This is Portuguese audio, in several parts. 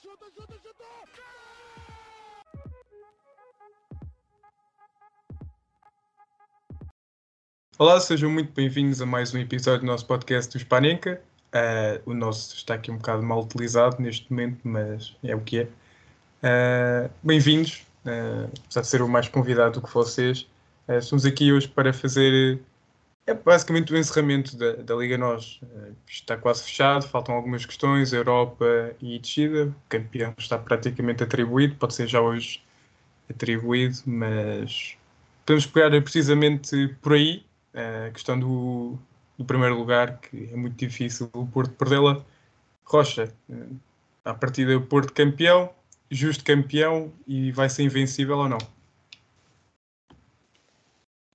chuta, chuta, chuta! Olá, sejam muito bem-vindos a mais um episódio do nosso podcast do Spanenka. Uh, o nosso está aqui um bocado mal utilizado neste momento, mas é o que é. Uh, bem-vindos, uh, apesar de ser o mais convidado do que vocês. Uh, estamos aqui hoje para fazer é basicamente o encerramento da, da Liga Nós. Uh, está quase fechado, faltam algumas questões, Europa e descida. O campeão está praticamente atribuído, pode ser já hoje atribuído, mas podemos pegar precisamente por aí a questão do, do primeiro lugar, que é muito difícil o Porto perdê-la. Rocha, a partida Porto campeão, justo campeão e vai ser invencível ou não?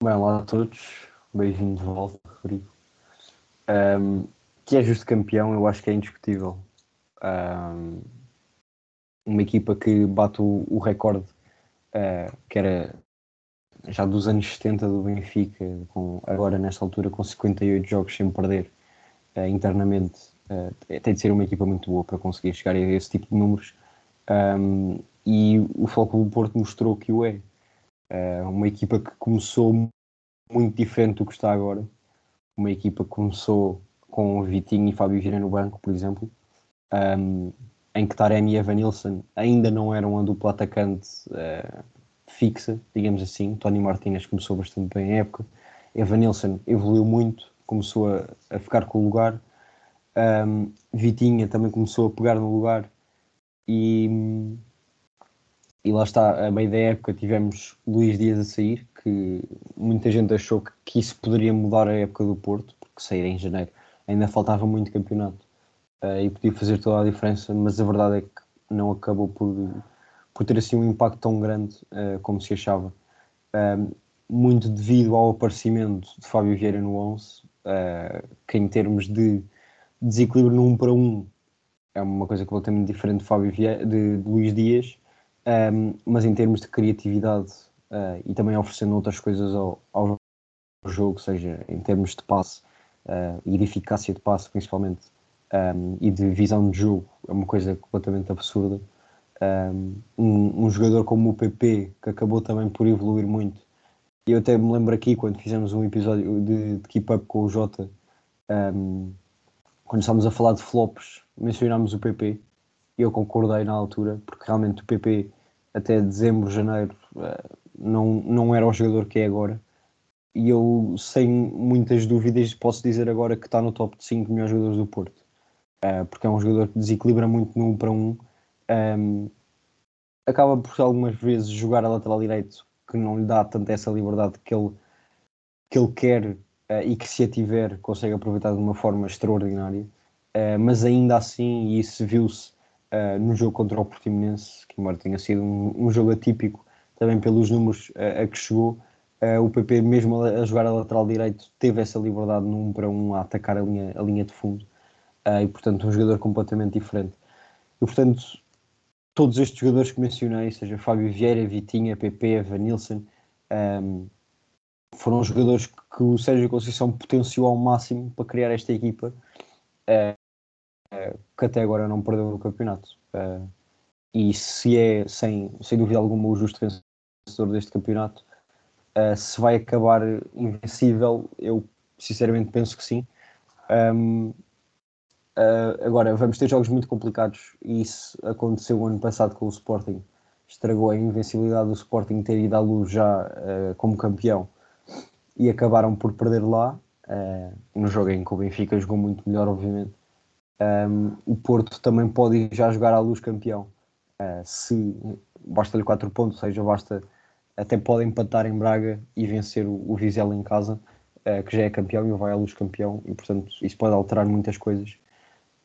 Bem, olá a todos, bem-vindo de volta, Rodrigo. Um, que é justo campeão, eu acho que é indiscutível. Um, uma equipa que bate o, o recorde, uh, que era já dos anos 70 do Benfica, com, agora nesta altura com 58 jogos sem perder uh, internamente, uh, tem de ser uma equipa muito boa para conseguir chegar a esse tipo de números. Um, e o Foco do Porto mostrou que o é. Uma equipa que começou muito diferente do que está agora. Uma equipa que começou com Vitinho e Fábio Vieira no banco, por exemplo, um, em que Taremi e Evanilson ainda não eram a dupla atacante uh, fixa, digamos assim. Tony Martinez começou bastante bem a época. Evanilson evoluiu muito, começou a, a ficar com o lugar. Um, Vitinha também começou a pegar no lugar. E, e lá está, a meio da época tivemos Luís Dias a sair, que muita gente achou que, que isso poderia mudar a época do Porto, porque sair em janeiro ainda faltava muito campeonato uh, e podia fazer toda a diferença, mas a verdade é que não acabou por, por ter assim um impacto tão grande uh, como se achava. Uh, muito devido ao aparecimento de Fábio Vieira no 11, que em termos de desequilíbrio no 1 para 1 é uma coisa completamente diferente de, Fábio Vieira, de, de Luís Dias, um, mas em termos de criatividade uh, e também oferecendo outras coisas ao, ao jogo, seja em termos de passe uh, e de eficácia de passe principalmente, um, e de visão de jogo, é uma coisa completamente absurda. Um, um, jogador como o PP, que acabou também por evoluir muito, eu até me lembro aqui quando fizemos um episódio de, de Keep Up com o Jota, quando estávamos a falar de flops, mencionámos o PP e eu concordei na altura, porque realmente o PP até dezembro, janeiro eh, não, não era o jogador que é agora. E eu, sem muitas dúvidas, posso dizer agora que está no top 5 melhores jogadores do Porto. Uh, porque é um jogador que desequilibra muito no 1 para 1. Um, ehm, acaba por algumas vezes jogar a lateral direito, que não lhe dá tanto essa liberdade que ele, que ele quer uh, e que, se a tiver, consegue aproveitar de uma forma extraordinária. Mas ainda assim, e isso viu-se uh, no jogo contra o Portimonense, que embora tenha sido um, um jogo atípico, também pelos números uh, a que chegou, o PP, mesmo a, a, jogar a lateral direito, teve essa liberdade 1 para 1 a atacar a linha, a linha de fundo. e, portanto, um jogador completamente diferente. E, portanto, todos estes jogadores que mencionei, seja Fábio Vieira, Vitinha, PP, Vanilson, um, ehm, foram jogadores que o Sérgio Conceição potenciou ao máximo para criar esta equipa. Que até agora não perdeu o campeonato. Uh, e se é, sem, sem dúvida alguma, o justo vencedor deste campeonato, uh, se vai acabar invencível, eu sinceramente penso que sim. Um, uh, agora, vamos ter jogos muito complicados e isso aconteceu ano passado com o Sporting. Estragou a invencibilidade do Sporting ter ido à luz já como campeão e acabaram por perder lá. no jogo em que o Benfica jogou muito melhor, obviamente um, o Porto também pode já jogar à luz campeão. Uh, se basta-lhe 4 pontos, ou seja, basta até pode empatar em Braga e vencer o, o Vizela em casa, uh, que já é campeão e vai à luz campeão, e portanto isso pode alterar muitas coisas.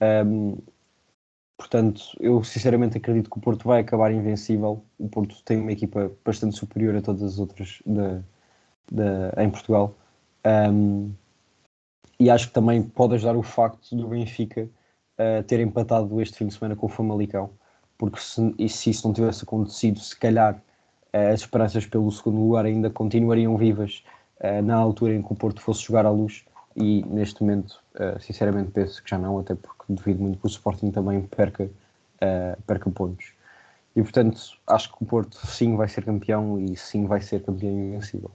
Um, portanto, eu sinceramente acredito que o Porto vai acabar invencível. O Porto tem uma equipa bastante superior a todas as outras da, da, em Portugal. Um, e acho que também pode ajudar o facto do Benfica uh, ter empatado este fim de semana com o Famalicão, porque se, se isso não tivesse acontecido, se calhar uh, as esperanças pelo segundo lugar ainda continuariam vivas uh, na altura em que o Porto fosse jogar à luz. E neste momento, sinceramente, penso que já não, até porque duvido muito que o Sporting também perca perca pontos. E portanto, acho que o Porto sim vai ser campeão e sim vai ser campeão invencível.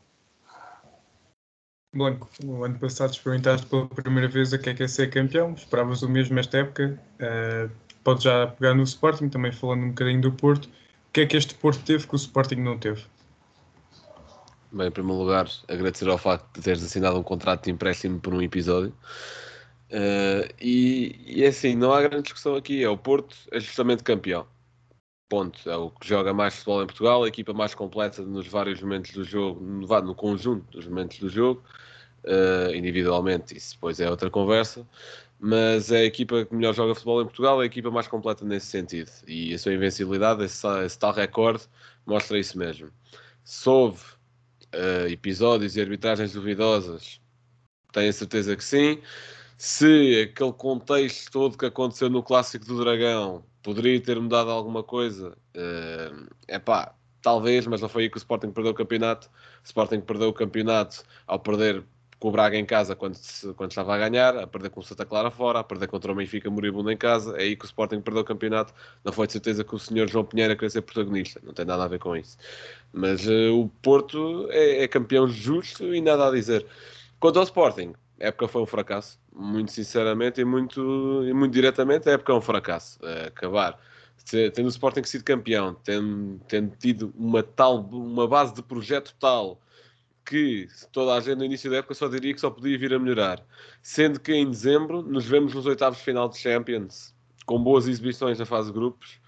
Blanco, o ano passado experimentaste pela primeira vez a que é, que é ser campeão, esperavas o mesmo esta época. Uh, pode já pegar no Sporting, também falando um bocadinho do Porto. O que é que este Porto teve que o Sporting não teve? Bem, em primeiro lugar, agradecer ao facto de teres assinado um contrato de empréstimo por um episódio. Uh, e, e é assim, não há grande discussão aqui. É o Porto, é justamente campeão. Ponto. É o que joga mais futebol em Portugal, a equipa mais completa nos vários momentos do jogo, no, no conjunto dos momentos do jogo. Uh, individualmente, isso depois é outra conversa. Mas é a equipa que melhor joga futebol em Portugal, é a equipa mais completa nesse sentido. E a sua invencibilidade, esse, esse tal recorde, mostra isso mesmo. Se houve uh, episódios e arbitragens duvidosas, tenho a certeza que sim. Se aquele contexto todo que aconteceu no Clássico do Dragão poderia ter mudado alguma coisa, é uh, pá, talvez, mas não foi aí que o Sporting perdeu o campeonato. O Sporting perdeu o campeonato ao perder com o Braga em casa quando, quando estava a ganhar, a perder com o Santa Clara fora, a perder contra o Benfica moribundo em casa. É aí que o Sporting perdeu o campeonato. Não foi de certeza que o senhor João Pinheiro queria ser protagonista, não tem nada a ver com isso. Mas uh, o Porto é, é, campeão justo e nada a dizer. Quanto ao Sporting, a época foi um fracasso, muito sinceramente e muito, e muito diretamente. A época é um fracasso. Uh, acabar tendo o Sporting sido campeão, tendo, tendo tido uma tal uma base de projeto tal que toda a gente no início da época só diria que só podia vir a melhorar. Sendo que em dezembro nos vemos nos oitavos de final de Champions, com boas exibições na fase de grupos.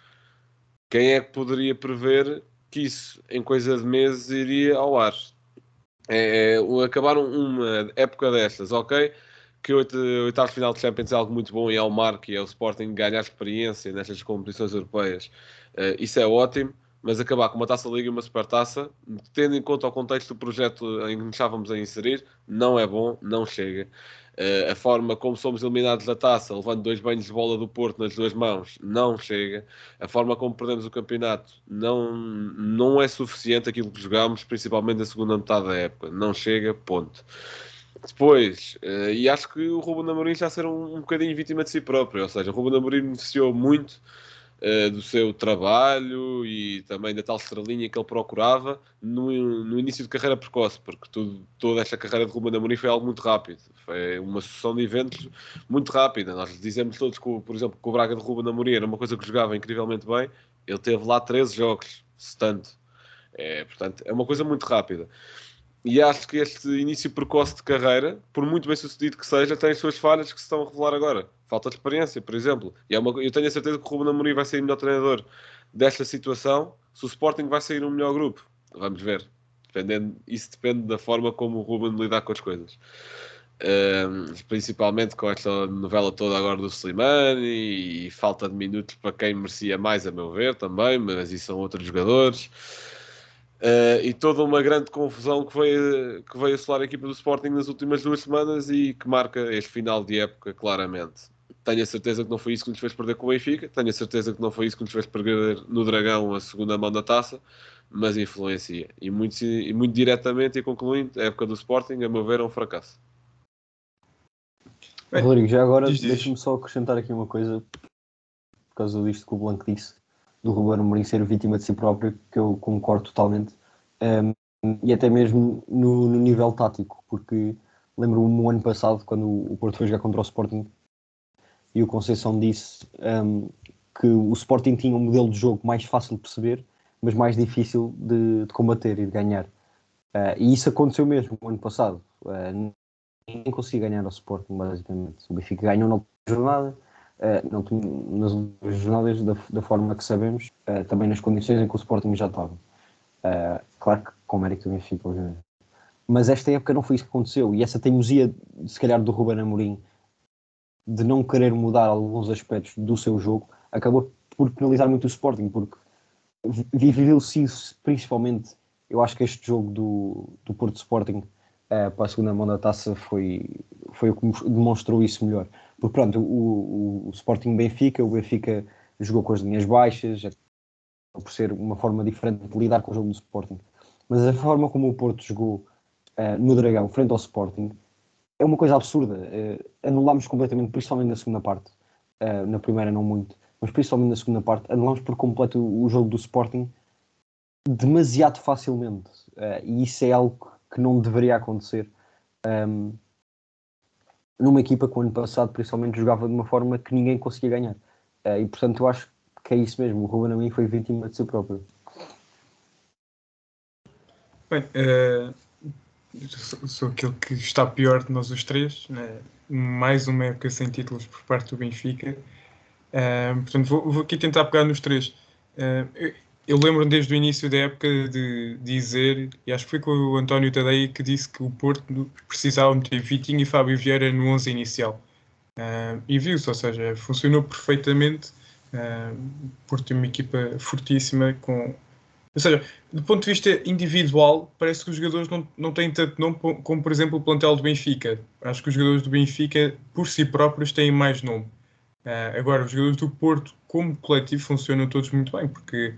Quem é que poderia prever que isso, em coisa de meses, iria ao ar? É, é, acabaram uma época destas, ok? Que o oitavo final de Champions é algo muito bom e é o marco e é o Sporting ganhar experiência nestas competições europeias. Uh, isso é ótimo mas acabar com uma taça liga e uma supertaça, tendo em conta o contexto do projeto em que nos estávamos a inserir, não é bom, não chega. Uh, a forma como somos eliminados da taça, levando dois banhos de bola do Porto nas duas mãos, não chega. A forma como perdemos o campeonato não, não é suficiente aquilo que jogámos, principalmente na segunda metade da época. Não chega, ponto. Depois, uh, e acho que o Ruben Amorim já ser um, um bocadinho vítima de si próprio, ou seja, o Ruben Amorim beneficiou muito uh, do seu trabalho e também da tal estrelinha que ele procurava no, no início de carreira precoce, porque tudo, toda esta carreira de Ruben Amorim foi algo muito rápido, foi uma sucessão de eventos muito rápida. Nós dizemos todos que, por exemplo, que o Braga de Ruben Amorim era uma coisa que jogava incrivelmente bem, ele teve lá 13 jogos, se tanto. É, portanto, é uma coisa muito rápida. E acho que este início precoce de carreira, por muito bem sucedido que seja, tem as suas falhas que se estão a revelar agora. Falta de experiência, por exemplo. E é uma, eu tenho a certeza que o Ruben Amorim vai sair melhor treinador desta situação, se o Sporting vai sair um melhor grupo. Vamos ver. Dependendo, isso depende da forma como o Ruben lidar com as coisas. Um, principalmente com esta novela toda agora do Slimani e falta de minutos para quem merecia mais, a meu ver, também, mas isso são outros jogadores. Uh, e toda uma grande confusão que veio, que veio assolar a equipa do Sporting nas últimas duas semanas e que marca este final de época claramente. Tenho a certeza que não foi isso que nos fez perder com o Benfica, tenho a certeza que não foi isso que nos fez perder no Dragão a segunda mão da taça, mas influencia. E muito, e muito diretamente e concluindo, a época do Sporting, a meu ver, é um fracasso. Bem, Rodrigo, já agora deixa-me só acrescentar aqui uma coisa, por causa disto que o Blanco disse do Ruben Amorim ser vítima de si próprio, que eu concordo totalmente, um, e até mesmo no, no nível tático, porque lembro-me no ano passado, quando o Porto foi jogar contra o Sporting, e o Conceição disse um, que o Sporting tinha um modelo de jogo mais fácil de perceber, mas mais difícil de, de combater e de ganhar. Uh, e isso aconteceu mesmo no ano passado. Uh, ninguém conseguia ganhar ao Sporting, basicamente. O Benfica ganhou na jornada, não, nas últimas jornadas da, da, forma que sabemos, uh, também nas condições em que o Sporting já estava. Uh, claro que com mérito do Benfica, obviamente. Mas esta época não foi isso que aconteceu e essa teimosia, se calhar, do Ruben Amorim de não querer mudar alguns aspectos do seu jogo acabou por penalizar muito o Sporting, porque viveu-se isso principalmente. Eu acho que este jogo do, do Porto Sporting uh, para a segunda mão da taça foi, foi o que demonstrou isso melhor. Porque pronto, o, o, o Sporting Benfica, o Benfica jogou com as linhas baixas, por ser uma forma diferente de lidar com o jogo do Sporting. Mas a forma como o Porto jogou uh, no Dragão, frente ao Sporting, é uma coisa absurda. Uh, anulámos completamente, principalmente na segunda parte. Uh, na primeira, não muito. mas principalmente na segunda parte, anulámos por completo o jogo do Sporting demasiado facilmente. E isso é algo que não deveria acontecer. Um, numa equipa que o ano passado principalmente jogava de uma forma que ninguém conseguia ganhar. Uh, e portanto eu acho que é isso mesmo, o Ruben Amorim foi vítima de si próprio. Bem, uh, sou, sou aquele que está pior de nós os três, né? mais uma época sem títulos por parte do Benfica. Uh, portanto, vou, vou, aqui tentar pegar nos três. Uh, eu, eu lembro desde o início da época de dizer, e acho que foi com o António Tadei que disse que o Porto precisava meter Vitinho e Fábio Vieira no 11 inicial. Uh, e viu-se, ou seja, funcionou perfeitamente. Uh, Porto tem uma equipa fortíssima com ou seja, do ponto de vista individual, parece que os jogadores não, não têm tanto nome como, por exemplo, o plantel do Benfica. Acho que os jogadores do Benfica, por si próprios, têm mais nome. Uh, agora, os jogadores do Porto, como coletivo, funcionam todos muito bem, porque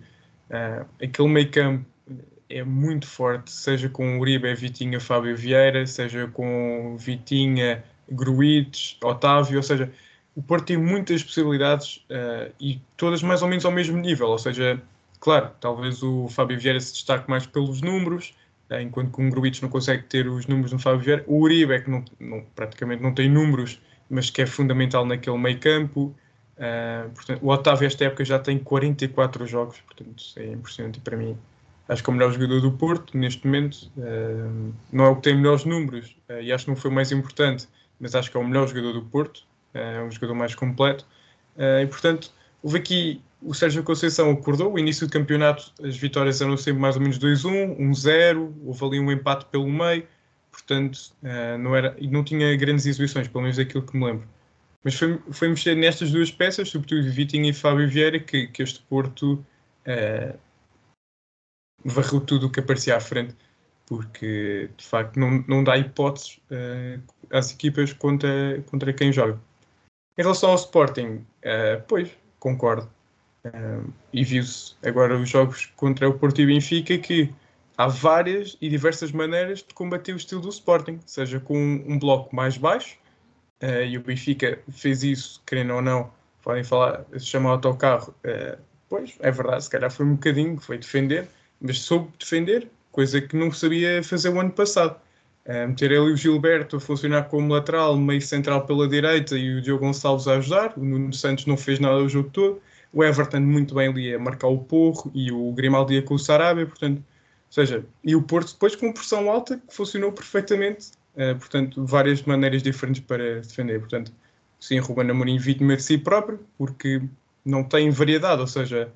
uh, aquele meio campo é muito forte, seja com Uribe, Vitinha, Fábio Vieira, seja com Vitinha, Gruites, Otávio, ou seja, o Porto tem muitas possibilidades uh, e todas mais ou menos ao mesmo nível, ou seja, Claro, talvez o Fábio Vieira se destaque mais pelos números, eh, enquanto que o Gruitch não consegue ter os números do Fábio Vieira. O Uribe é que não, não, praticamente não tem números, mas que é fundamental naquele meio campo. Uh, portanto, o Otávio esta época já tem 44 jogos, portanto é impressionante para mim acho que é o melhor jogador do Porto neste momento. Uh, não é o que tem melhores números uh, e acho que não foi o mais importante, mas acho que é o melhor jogador do Porto, é um jogador mais completo. e portanto, houve aqui o Sérgio Conceição acordou, o início do campeonato as vitórias eram sempre mais ou menos 2-1, 1-0, houve ali um empate pelo meio, portanto não, era, não tinha grandes exibições, pelo menos daquilo que me lembro. Mas foi, foi mexer nestas duas peças, sobretudo Vitinho e Fábio Vieira, que, que este Porto uh, varreu tudo o que aparecia à frente, porque de facto não, não dá hipóteses uh, às equipas contra, contra quem joga. Em relação ao Sporting, uh, pois, concordo e viu-se agora os jogos contra o Porto e Benfica que há várias e diversas maneiras de combater o estilo do Sporting, seja com um bloco mais baixo, uh, e o Benfica fez isso, querendo ou não, podem falar, se chama autocarro, uh, pois, é verdade, se calhar foi um bocadinho, foi defender, mas soube defender, coisa que não sabia fazer o ano passado. Uh, meter ali o Gilberto a funcionar como lateral, meio central pela direita e o Diogo Gonçalves a ajudar, o Nuno Santos não fez nada o jogo todo, o Everton muito bem ali a marcar o Porro e o Grimaldi com o Sarabia, portanto, ou seja, e o Porto depois com pressão alta que funcionou perfeitamente, uh, portanto, várias maneiras diferentes para defender, portanto, sim, Ruben Amorim vítima de si próprio, porque não tem variedade, ou seja,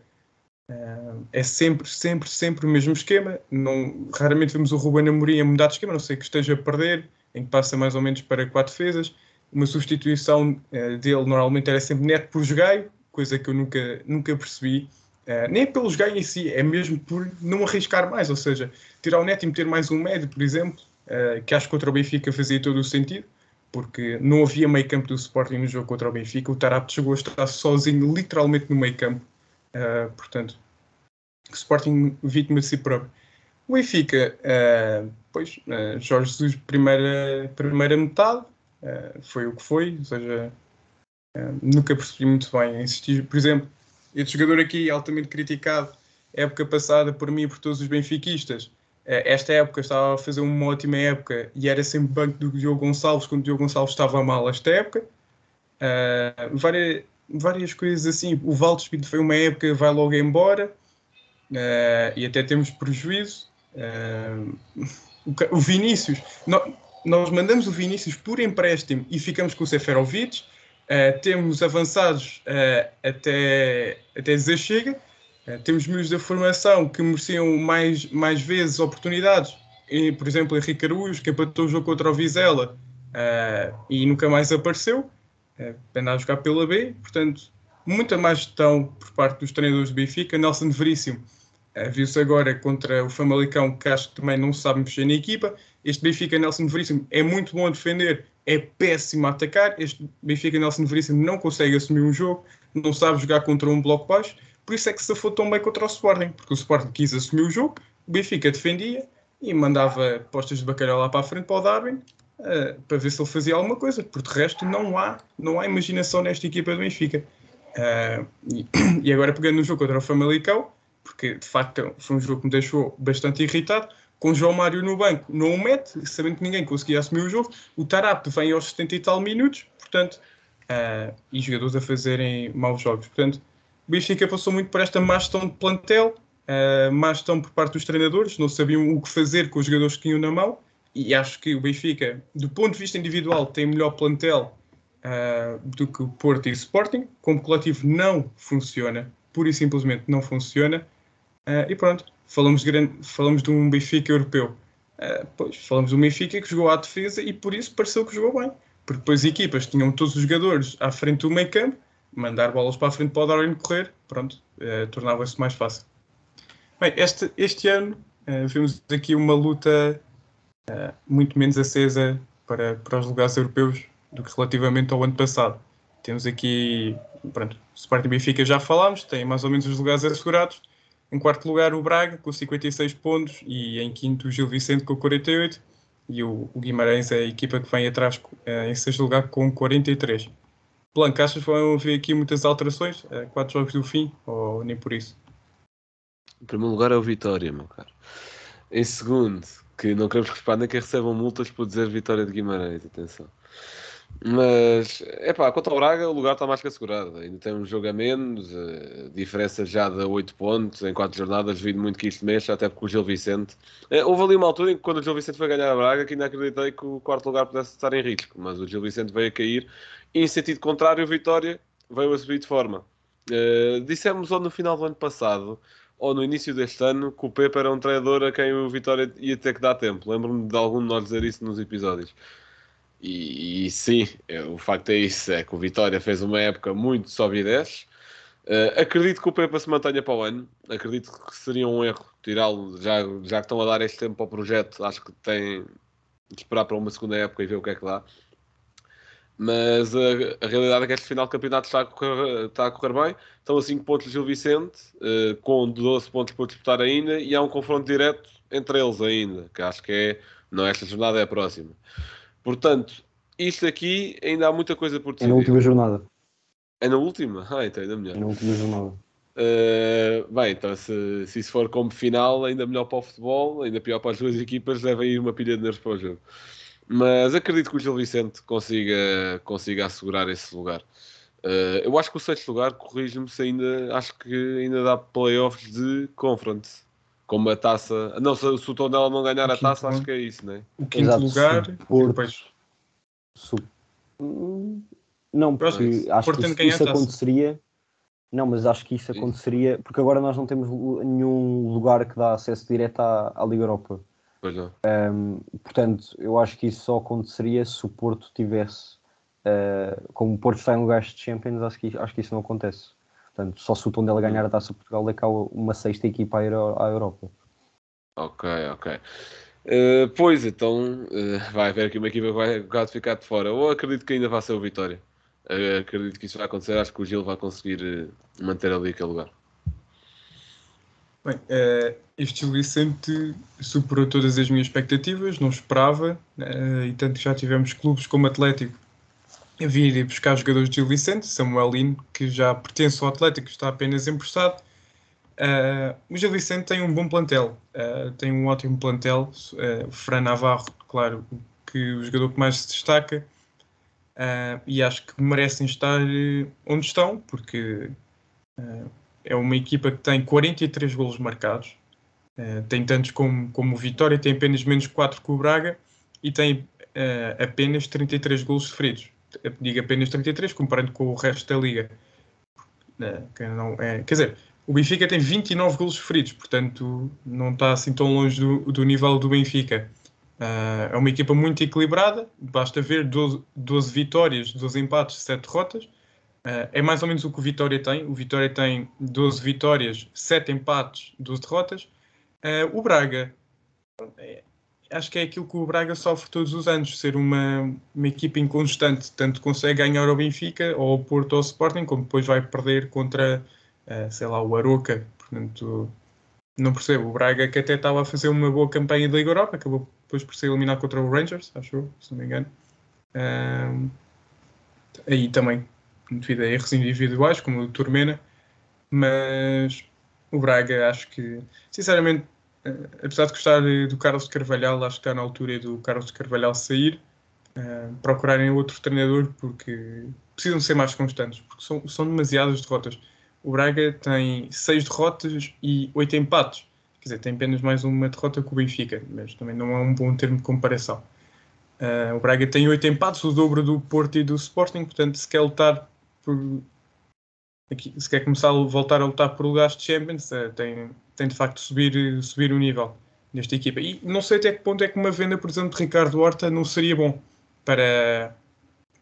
uh, é sempre, sempre, sempre o mesmo esquema, não, raramente vemos o Ruben Amorim a mudar de esquema, a não sei que esteja a perder, em que passa mais ou menos para quatro defesas, uma substituição uh, dele normalmente era sempre neto por jogaio, coisa que eu nunca, nunca percebi. Uh, nem pelos ganhos em si, é mesmo por não arriscar mais, ou seja, tirar o neto e meter mais um médio, por exemplo, uh, que acho que contra o Benfica fazia todo o sentido, porque não havia meio campo do Sporting no jogo contra o Benfica, o Tarapte chegou a estar sozinho, literalmente no meio campo, uh, portanto, Sporting vítima de si próprio. O Benfica, pois, Jorge Jesus, primeira, primeira metade, foi o que foi, ou seja, nunca percebi muito bem. Insistir, por exemplo, este jogador aqui, altamente criticado, época passada por mim e por todos os benfiquistas. Uh, esta época estava a fazer uma ótima época e era sempre banco do Diogo Gonçalves quando o Diogo Gonçalves estava mal esta época. Uh, várias, várias coisas assim. O Valdo Espírito foi uma época, vai logo embora uh, e até temos prejuízo. O, o, Vinícius, nós, nós mandamos o Vinícius por empréstimo e ficamos com o Seferovic Uh, temos avançados uh, até, até dizer chega. Uh, temos miúdos da formação que mereciam mais, mais vezes oportunidades. E, por exemplo, Henrique Araújo, que empatou o jogo contra o Vizela e nunca mais apareceu. Uh, andar a jogar pela B. Portanto, muita mais gestão por parte dos treinadores do Benfica. Nelson Veríssimo viu-se agora contra o Famalicão, que acho que também não sabe mexer na equipa. Este Benfica, Nelson Veríssimo, é muito bom a defender, é péssimo a atacar. Este Benfica Nelson Veríssimo não consegue assumir um jogo, não sabe jogar contra um bloco baixo, por isso é que se foi tão bem contra o Sporting, porque o Sporting quis assumir o jogo, o Benfica defendia e mandava postas de bacalhau lá para a frente para o Darwin uh, para ver se ele fazia alguma coisa, porque de resto não há, não há imaginação nesta equipa do Benfica. Uh, e, e, agora pegando no jogo contra o Famalicão, porque de facto foi um jogo que me deixou bastante irritado, com João Mário no banco não o mete, sabendo que ninguém conseguia assumir o jogo, o Tarap vem aos 70 e tal minutos, portanto, uh, e jogadores a fazerem maus jogos. Portanto, o Benfica passou muito por esta má gestão de plantel, uh, má gestão por parte dos treinadores, não sabiam o que fazer com os jogadores que tinham na mão, e acho que o Benfica, do ponto de vista individual, tem melhor plantel uh, do que o Porto e o Sporting. Como coletivo não funciona, pura e simplesmente não funciona. Uh, e pronto, falamos de, grande, falamos de um Benfica europeu. Uh, pois, falamos de um Benfica que jogou à defesa e por isso pareceu que jogou bem. Porque depois as equipas tinham todos os jogadores à frente do meio campo, mandar bolas para a frente para o Darwin correr, pronto, uh, tornava-se mais fácil. Bem, este, este ano uh, vimos aqui uma luta uh, muito menos acesa para, para os lugares europeus do que relativamente ao ano passado. Temos aqui, pronto, Sporting e Benfica já falámos, tem mais ou menos os lugares assegurados. Em quarto lugar, o Braga, com 56 pontos, e em quinto, o Gil Vicente, com 48. E o, o Guimarães é a equipa que vem atrás é, em sexto lugar, com 43. Blanco, achas que vão haver aqui muitas alterações? É, quatro jogos do fim, ou nem por isso? Em primeiro lugar é o Vitória, meu caro. Em segundo, que não queremos que os Panenka recebam multas por dizer Vitória de Guimarães, atenção. Mas, é pá, quanto ao Braga, o lugar está mais que assegurado. Ainda tem um jogo a menos, uh, diferença já de 8 pontos em 4 jornadas. Devido muito que isto mexa, até porque o Gil Vicente. Uh, houve ali uma altura em que, quando o Gil Vicente foi ganhar a Braga, que ainda acreditei que o quarto lugar pudesse estar em risco. Mas o Gil Vicente veio a cair em sentido contrário, o Vitória veio a subir de forma. Uh, dissemos ou no final do ano passado ou no início deste ano que o Pepe era um treinador a quem o Vitória ia ter que dar tempo. Lembro-me de algum de nós dizer isso nos episódios. E, e sim, é, o facto é isso, é que o Vitória fez uma época muito desce. Uh, acredito que o Pepa se mantenha para o ano. Acredito que seria um erro tirá-lo, já, já que estão a dar este tempo ao projeto. Acho que tem de esperar para uma segunda época e ver o que é que dá. Mas a, a realidade é que este final de campeonato está a correr, está a correr bem. Estão a 5 pontos Gil Vicente, uh, com 12 pontos por disputar ainda, e há um confronto direto entre eles ainda, que acho que é, não é esta jornada, é a próxima. Portanto, isto aqui ainda há muita coisa por decidir. É na última jornada. É na última? Ah, então ainda melhor. É na última jornada. Uh, bem, então se, se isso for como final, ainda melhor para o futebol, ainda pior para as duas equipas, devem ir uma pilha de nervos para o jogo. Mas acredito que o Gil Vicente consiga, consiga assegurar esse lugar. Uh, eu acho que o sexto lugar, corrijo-me se ainda, acho que ainda dá playoffs de conference como a taça. Não, se, se o Tondela não ganhar a taça, acho que é isso, né? O quinto Exato, lugar, Porto, depois. Não, porque acho que isso, isso aconteceria. Não, mas acho que isso aconteceria porque agora nós não temos nenhum lugar que dá acesso direto à, à Liga Europa. Pois não. Um, portanto, eu acho que isso só aconteceria se o Porto tivesse. Uh, como o Porto está em lugares de Champions, acho que, acho que isso não acontece. Portanto, só se o Tondela ganhar a Taça Portugal é que há uma sexta equipa à Europa. Ok, ok. Uh, pois, então uh, vai haver aqui uma equipa que vai ficar de fora. Ou acredito que ainda vai ser o Vitória. Uh, acredito que isso vai acontecer. Acho que o Gil vai conseguir manter ali aquele lugar. Bem, este Gil Vicente superou todas as minhas expectativas, não esperava, e tanto já tivemos clubes como Atlético vir buscar jogadores de Gil Vicente, Samuelino, que já pertence ao Atlético, está apenas emprestado. Uh, o Gil Vicente tem um bom plantel, uh, tem um ótimo plantel. Uh, Fran Navarro, claro, que o jogador que mais se destaca, e acho que merecem estar onde estão, porque é uma equipa que tem 43 golos marcados, tem tantos como, como o Vitória, tem apenas menos 4 que o Braga e tem apenas 33 golos sofridos digo apenas 33, comparando com o resto da liga. Que não é, quer dizer, o Benfica tem 29 golos sofridos, portanto não está assim tão longe do, do nível do Benfica. Uh, é uma equipa muito equilibrada, basta ver 12, 12 vitórias, 12 empates, 7 derrotas. Uh, é mais ou menos o que o Vitória tem. O Vitória tem 12 vitórias, 7 empates, 12 derrotas. Uh, o Braga é, acho que é aquilo que o Braga sofre todos os anos, ser uma, uma equipa inconstante, tanto consegue ganhar ao Benfica, ou ao Porto ou ao Sporting, como depois vai perder contra, uh, sei lá, o Aroca, portanto, não percebo, o Braga que até estava a fazer uma boa campanha da Liga Europa, acabou depois por ser eliminado contra o Rangers, acho eu, se não me engano. Aí também devido a erros individuais, como o Turmena, mas o Braga acho que, sinceramente, apesar de gostar do Carlos Carvalhal, acho que está na altura do Carlos Carvalhal sair, uh, procurarem outro treinador, porque precisam ser mais constantes, porque são, são demasiadas derrotas. O Braga tem seis derrotas e oito empates. Quer dizer, tem apenas mais uma derrota que o Benfica, mas também não é um bom termo de comparação. Uh, o Braga tem oito empates, o dobro do Porto e do Sporting, portanto, se quer lutar por. Aqui, se quer começar a voltar a lutar por lugares de Champions, uh, tem, tem de facto subir, subir o nível nesta equipa. E não sei até que ponto é que uma venda, por exemplo, de Ricardo Horta não seria bom para.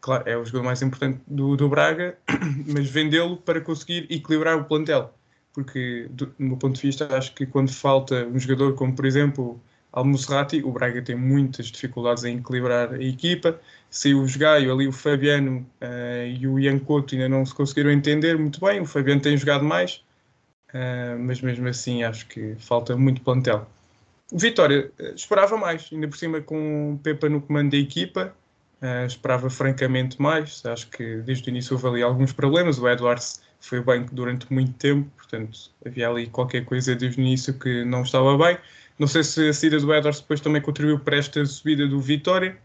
Claro, é o jogador mais importante do, do Braga, mas vendê-lo para conseguir equilibrar o plantel. Porque, do, do meu ponto de vista, acho que quando falta um jogador como, por exemplo, Al-Musrati, o Braga tem muitas dificuldades em equilibrar a equipa. Saiu o Jogaio, ali o Fabiano uh, e o Ian Couto ainda não se conseguiram entender muito bem. O Fabiano tem jogado mais, uh, mas mesmo assim acho que falta muito plantel. Vitória, uh, esperava mais, ainda por cima com o Pepa no comando da equipa. esperava francamente mais. Acho que desde o início houve ali alguns problemas. O Edwards foi bem durante muito tempo, portanto havia ali qualquer coisa desde o início que não estava bem. Não sei se a saída do Edwards depois também contribuiu para esta subida do Vitória,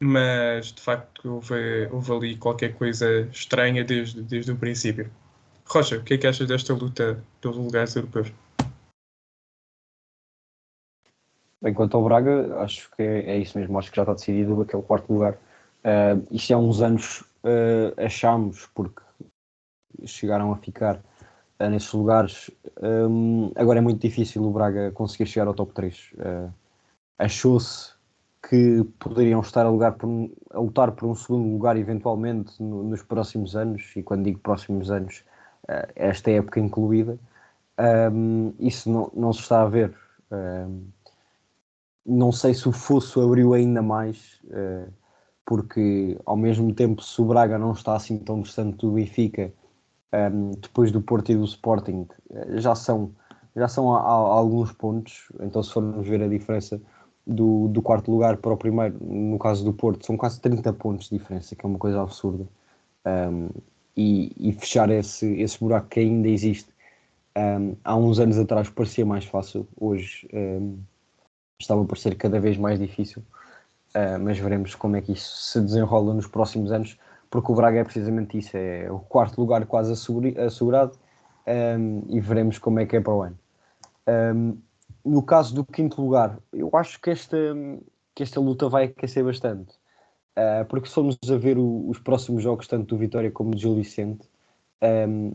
mas de facto houve, houve ali qualquer coisa estranha desde, desde o princípio. Rocha, o que é que achas desta luta pelos lugares europeus? Bem, quanto ao Braga, acho que é, é, isso mesmo, acho que já está decidido aquele quarto lugar. Uh, isto há uns anos uh, achámos, porque chegaram a ficar uh, nesses lugares. Um, agora é muito difícil o Braga conseguir chegar ao top 3. Uh, Achou-se que poderiam estar a, lugar por, a, lutar por um segundo lugar eventualmente no, nos próximos anos, e quando digo próximos anos, uh, esta época incluída. Um, isso não, não se está a ver. Um, não sei se o fosso abriu ainda mais, uh, porque ao mesmo tempo, se o Braga não está assim tão distante do Benfica, um, depois do Porto e do Sporting, eh, já são, já são a, a, a alguns pontos. Então, se formos ver a diferença do, do, quarto lugar para o primeiro, no caso do Porto, são quase 30 pontos de diferença, que é uma coisa absurda. Um, e, e, fechar esse, esse buraco que ainda existe um, há uns anos atrás parecia mais fácil, hoje um, estava a parecer cada vez mais difícil. Uh, mas veremos como é que isso se desenrola nos próximos anos porque o Braga é precisamente isso, é o quarto lugar quase assegurado um, e veremos como é que é para o ano. No caso do quinto lugar, eu acho que esta, que esta luta vai aquecer bastante, uh, porque se formos a ver o, os próximos jogos, tanto do Vitória como do Gil Vicente, um,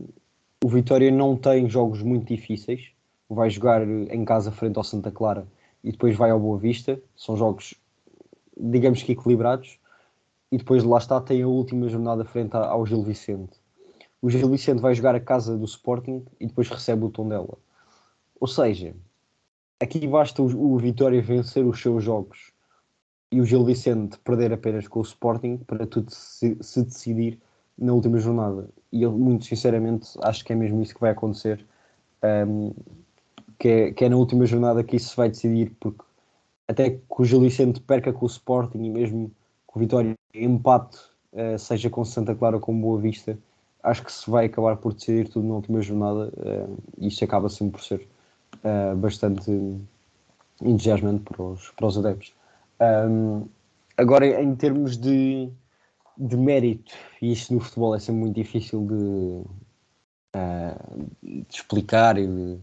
o Vitória não tem jogos muito difíceis, vai jogar em casa frente ao Santa Clara e depois vai ao Boa Vista, são jogos, digamos que equilibrados, e depois lá está tem a última jornada frente ao Gil Vicente. O Gil Vicente vai jogar a casa do Sporting e depois recebe o Tondela. Ou seja, aqui basta o, o Vitória vencer os seus jogos e o Gil Vicente perder apenas com o Sporting para tudo se, se decidir na última jornada. E eu, muito sinceramente, acho que é mesmo isso que vai acontecer. Um, que, é, que é na última jornada que isso se vai decidir, porque até que o Gil Vicente perca com o Sporting e mesmo que o Vitória empate, uh, seja com Santa Clara ou com Boa Vista, acho que se vai acabar por decidir tudo na última jornada uh, e isto acaba sempre por ser uh, bastante entusiasmante para os, para os adeptos. Um, agora, em termos de, de mérito, e isto no futebol é sempre muito difícil de, uh, de explicar e de,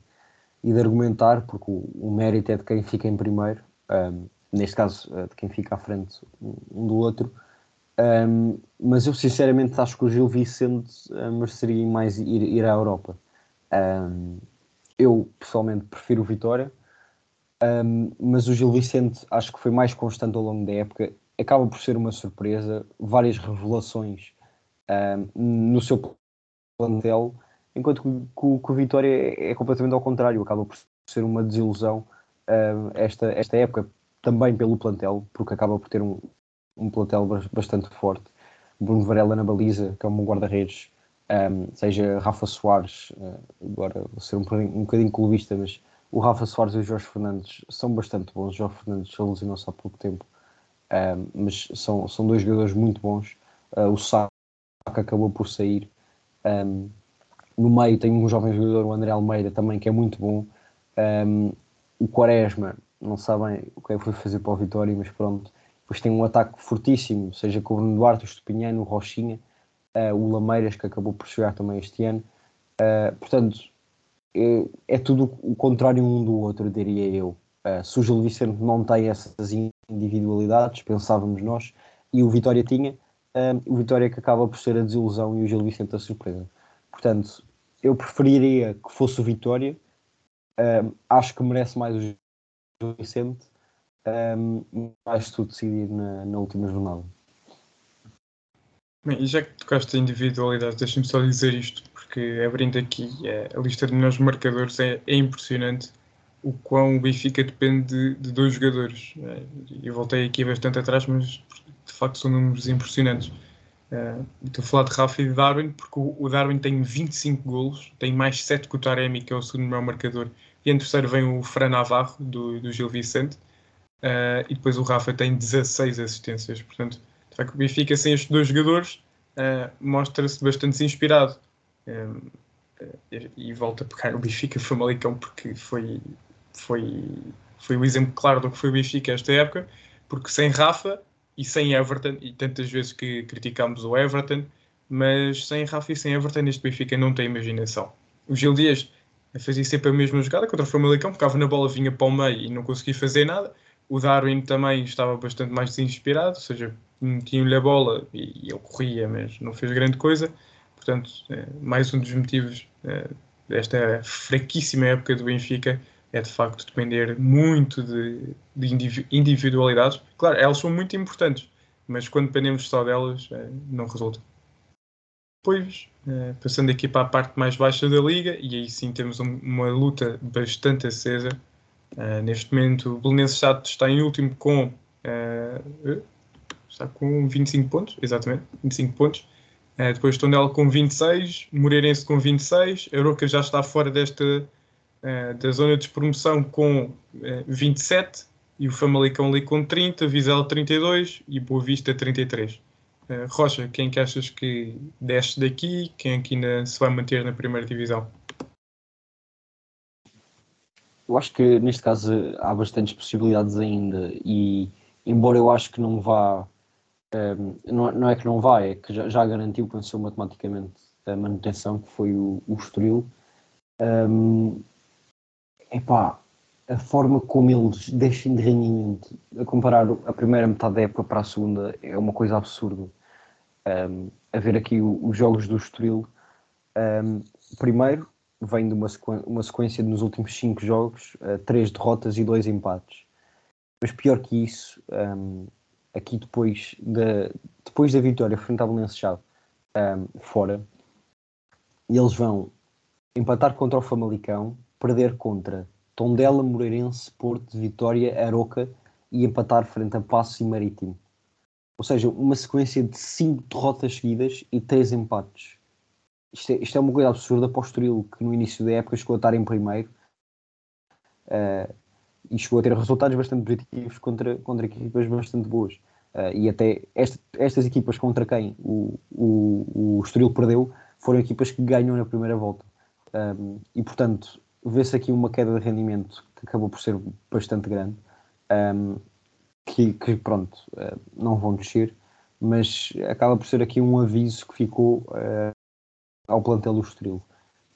e de, argumentar, porque o, o, mérito é de quem fica em primeiro. Um, neste caso eh, de quem fica à frente um do outro. Um, mas eu sinceramente acho que o Gil Vicente uh, mereceria mais ir, ir à Europa. Eu pessoalmente prefiro o Vitória, um, mas o Gil Vicente acho que foi mais constante ao longo da época. Acaba por ser uma surpresa, várias revelações no seu plantel, enquanto que, que, o Vitória é, completamente ao contrário, acaba por ser uma desilusão esta, esta época também pelo plantel, porque acaba por ter um, um plantel bastante forte. Bruno Varela na baliza, que é um guarda-redes, um, seja Rafa Soares, uh, agora vou ser um um bocadinho clubista, mas o Rafa Soares e o Jorge Fernandes são bastante bons. O Jorge Fernandes alucinou-se há pouco tempo, mas são, são dois jogadores muito bons. Uh, o Sá acabou por sair. Um, no meio tem um jovem jogador, o André Almeida, também, que é muito bom. Um, o Quaresma, não sabem o que é que foi fazer para o Vitória, mas pronto. Depois tem um ataque fortíssimo, seja com o Bruno Duarte, o Estupinhano, o Rochinha, uh, o Lameiras, que acabou por chegar também este ano. Uh, portanto, é, é, tudo o contrário um do outro, diria eu. Uh, se o Gil Vicente não tem essas individualidades, pensávamos nós, e o Vitória tinha, o Vitória que acaba por ser a desilusão e o Gil Vicente a surpresa. Portanto, eu preferiria que fosse o Vitória. Acho que merece mais o Gil Vicente. Mais tudo decidido na, na última jornada. Bem, e já que tocaste a individualidade, deixa-me só dizer isto, porque abrindo aqui a lista de melhores marcadores é, é impressionante o quão o Benfica depende de, de dois jogadores. É, eu voltei aqui bastante atrás, mas de facto são números impressionantes. Uh, estou a falar de Rafa e de Darwin, porque o, Darwin tem 25 golos, tem mais 7 que o Taremi, que é o segundo maior marcador, e em terceiro vem o Fran Navarro, do, do Gil Vicente, uh, e depois o Rafa tem 16 assistências. Portanto, de facto, o Benfica, sem estes dois jogadores, uh, mostra-se bastante inspirado. E, e volta a pegar o Benfica Famalicão, porque foi, foi, foi o exemplo claro do que foi o Benfica esta época, porque sem Rafa e sem Everton, e tantas vezes que criticámos o Everton, mas sem Rafa e sem Everton este Benfica não tem imaginação. O Gil Dias fazia sempre a mesma jogada contra o Famalicão, ficava na bola, vinha para o meio e não conseguia fazer nada. O Darwin também estava bastante mais desinspirado, ou seja, tinha-lhe a bola e ele corria, mas não fez grande coisa. Portanto, é mais um dos motivos é, desta fraquíssima época do Benfica é de facto depender muito de, de individualidades. Claro, elas são muito importantes, mas quando dependemos só delas, é, não resulta. Depois, é, passando aqui para a parte mais baixa da liga, e aí sim temos um, uma luta bastante acesa. Neste momento, o Belenenses está em último com, está com 25 pontos, exatamente, 25 pontos. Uh, depois Tondela com 26, Moreirense com 26, Aroca já está fora desta uh, da zona de promoção com eh, 27 e o Famalicão ali com 30, Vizela 32 e Boa Vista 33. Uh, eh, Rocha, quem que achas que desce daqui? Quem é que ainda se vai manter na primeira divisão? Eu acho que neste caso há bastantes possibilidades ainda e embora eu acho que não vá um, não, não, é que não vai, é que já, já garantiu, pensou matematicamente a manutenção, que foi o, o Estoril. Um, epá, a forma como eles deixam de rendimento, a comparar a primeira metade da época para a segunda, é uma coisa absurda. Um, a ver aqui o, os jogos do Estoril, um, primeiro vem de uma, uma sequência nos últimos cinco jogos, uh, três derrotas e dois empates. Mas pior que isso, um, aqui depois da, depois da vitória frente ao Belenenses Chave, fora, eles vão empatar contra o Famalicão, perder contra Tondela, Moreirense, Porto, Vitória, Aroca e empatar frente a Passos e Marítimo. Ou seja, uma sequência de cinco derrotas seguidas e três empates. Isto é, isto é uma coisa absurda para o Estoril, que no início da época chegou a estar em primeiro uh, e chegou a ter resultados bastante positivos contra, contra equipas bastante boas. Uh, e até este, estas equipas contra quem o, o, o Estoril perdeu foram equipas que ganham na primeira volta. Um, e portanto, vê-se aqui uma queda de rendimento que acabou por ser bastante grande, um, que, que, pronto, uh, não vão descer, mas acaba por ser aqui um aviso que ficou uh, ao plantel do Estoril.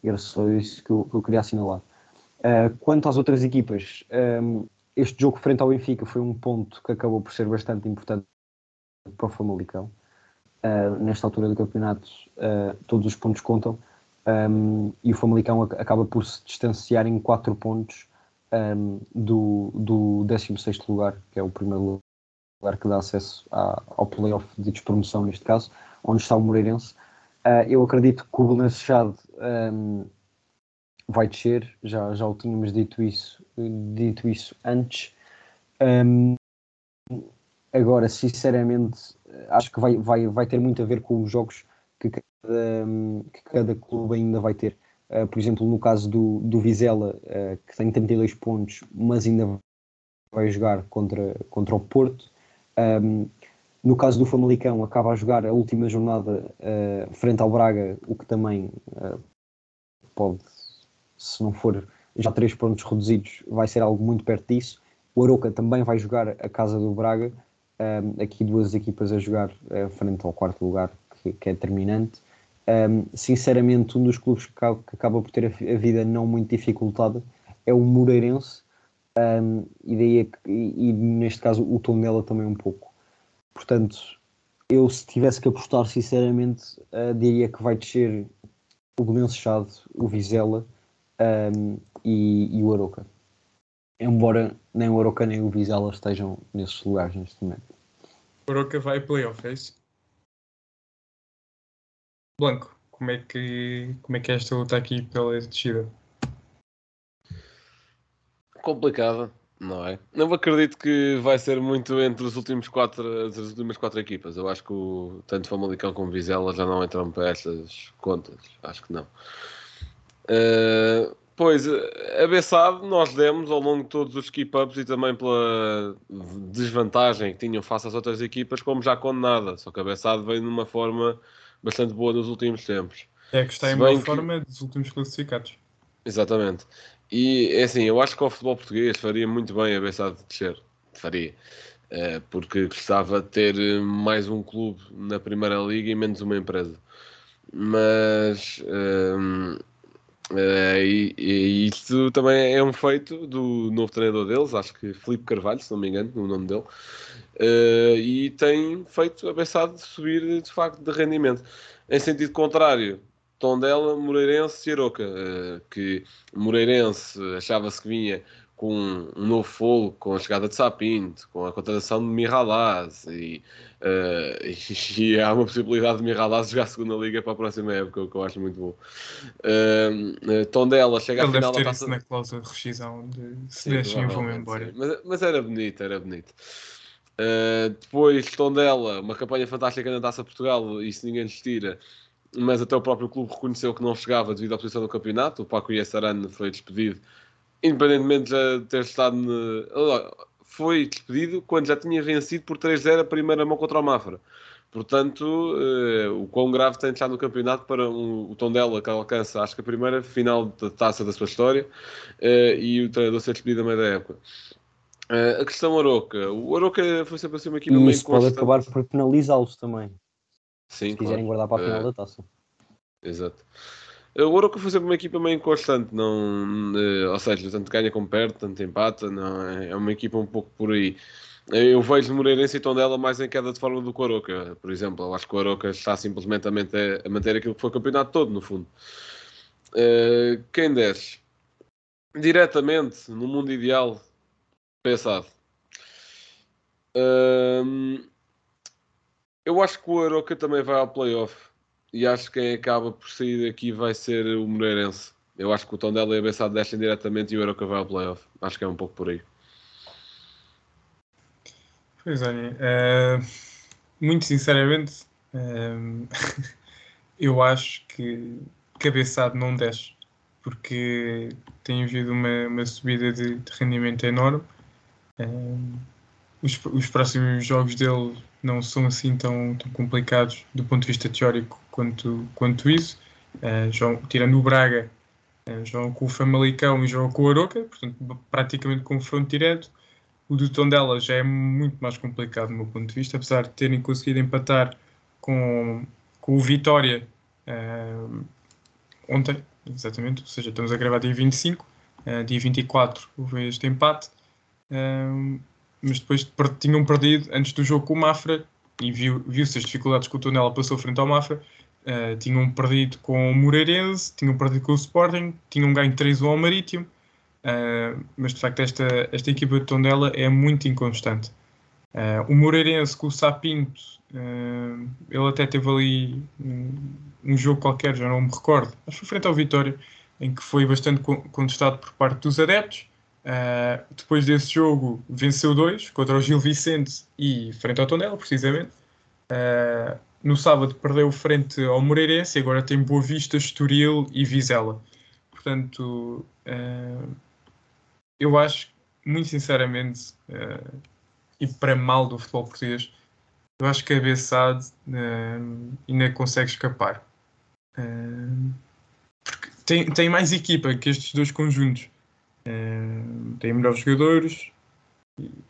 Era só isso que eu, que eu queria assinalar. Uh, quanto às outras equipas, um, este jogo frente ao Benfica foi um ponto que acabou por ser bastante importante para o Famalicão. nesta altura do campeonato, todos os pontos contam um, e o Famalicão acaba por se distanciar em 4 pontos um, do, do 16 lugar, que é o primeiro lugar que dá acesso à, ao playoff de despromoção, neste caso, onde está o Moreirense. Uh, eu acredito que o Belenenses Chade vai descer, já, já o tínhamos dito isso, dito isso antes. Um, agora, sinceramente, acho que vai, vai, vai ter muito a ver com os jogos que que cada clube ainda vai ter. Uh, por exemplo, no caso do, do Vizela, uh, que tem 32 pontos, mas ainda vai jogar contra, contra o Porto. Um, no caso do Famalicão, acaba a jogar a última jornada uh, frente ao Braga, o que também pode, se não for já três pontos reduzidos, vai ser algo muito perto disso. O Aroca também vai jogar a casa do Braga, um, aqui duas equipas a jogar uh, frente ao quarto lugar, que, que é determinante. Um, sinceramente, um dos clubes que acaba, que acaba por ter a, a, vida não muito dificultada é o Moreirense, um, e, daí é e, e, neste caso o Tondela também um pouco. Portanto, eu se tivesse que apostar, sinceramente, uh, diria que vai descer o Chade, o Vizela um, e, e, o Aroca. Embora nem o Aroca nem o Vizela estejam nesses lugares neste momento. O Aroca vai playoff, é isso? Blanco, como é que, como é, que é esta luta aqui pela descida? Complicada, não é? Não acredito que vai ser muito entre os últimos quatro, as últimas quatro equipas. Eu acho que o, tanto Famalicão como Vizela já não entram para estas contas. Acho que não. Uh, pois, a Bessade nós demos ao longo de todos os keep-ups e também pela desvantagem que tinham face às outras equipas, como já condenada. Só que a Bessade veio numa forma bastante boa nos últimos tempos. É que está em boa que... forma dos últimos classificados. Exatamente. E é assim, eu acho que o futebol português faria muito bem a Bessade de descer. Faria. É, porque gostava de ter mais um clube na Primeira Liga e menos uma empresa. Mas um, é, e, e, isso também é um feito do novo treinador deles, acho que Felipe Carvalho, se não me engano, o nome dele, uh, e tem feito a Bessade subir de facto de rendimento. Em sentido contrário, Tondela, Moreirense e Aroca, uh, que Moreirense achava-se que vinha com um novo fogo, com a chegada de Sapinto, com a contratação de Miralaz e, uh, e, há uma possibilidade de Miralaz jogar a segunda liga para a próxima época, o que eu acho muito bom. Uh, Tondela chega Ele à final da taça... na cláusula de rescisão de se deixem vão embora. Mas, mas, era bonito, era bonito. Uh, depois Tondela, uma campanha fantástica na Taça Portugal, isso ninguém lhes tira mas até o próprio clube reconheceu que não chegava devido à posição do campeonato. O Paco Iessarane foi despedido independentemente de ter estado. Ne... Foi despedido quando já tinha vencido por 3-0 a primeira mão contra o Mafra. Portanto, uh, o quão grave tem estado no campeonato para um, o Tondela que alcança, acho que a primeira final da taça da sua história uh, e o treinador ser despedido a meio da época. Uh, a questão Aroca. O Aroca foi sempre assim equipa e meio isso pode acabar por penalizá-los também. Sim, se quiserem guardar para a final da taça. Exato. O Oroca foi sempre uma equipa meio inconstante, não, eh, ou seja, tanto ganha como perde, tanto empata, não, é, é uma equipa um pouco por aí. Eu vejo Moreirense e Tondela mais em queda de forma do que o Aroca, por exemplo. Eu acho que o Aroca está simplesmente a manter, a manter aquilo que foi o campeonato todo, no fundo. Uh, quem desce? Diretamente, no mundo ideal, pensado. Eu acho que o Aroca também vai ao playoff e acho que quem acaba por sair daqui vai ser o Moreirense. Eu acho que o Tondela e a Bessade descem diretamente e o Aroca vai ao playoff. Acho que é um pouco por aí. Pois olha, uh, muito sinceramente, uh, eu acho que cabeçado não desce, porque tem havido uma, uma subida de, de rendimento enorme. Uh, os, os próximos jogos dele não são assim tão, tão complicados do ponto de vista teórico quanto, quanto isso. Uh, jogam, tirando o Braga, uh, com o Famalicão e jogam com o Aroca, portanto, praticamente confronto direto. O do Tondela já é muito mais complicado do meu ponto de vista, apesar de terem conseguido empatar com, com o Vitória uh, ontem, exatamente, ou seja, estamos a gravar dia 25, uh, dia 24 houve este empate. Mas depois tinham perdido antes do jogo com o Mafra e viu-se viu as dificuldades que o Tonela passou frente ao Mafra. Uh, tinham perdido com o Moreirense, tinham perdido com o Sporting, tinham ganho 3 ao Marítimo, uh, mas de facto esta, esta equipa de Tondela é muito inconstante. Uh, o Moreirense com o Sapinto, ele até teve ali um, um, jogo qualquer, já não me recordo, que foi frente ao Vitória, em que foi bastante contestado por parte dos adeptos. Uh, depois desse jogo, venceu dois contra o Gil Vicente e frente ao Tondela, precisamente. Uh, no sábado, perdeu frente ao Moreirense e agora tem Boa Vista, Estoril e Vizela. Portanto, uh, eu acho, muito sinceramente, e para mal do futebol português, eu acho que Bessade uh, ainda consegue escapar. Tem, tem mais equipa que estes dois conjuntos. Uh, tem melhores jogadores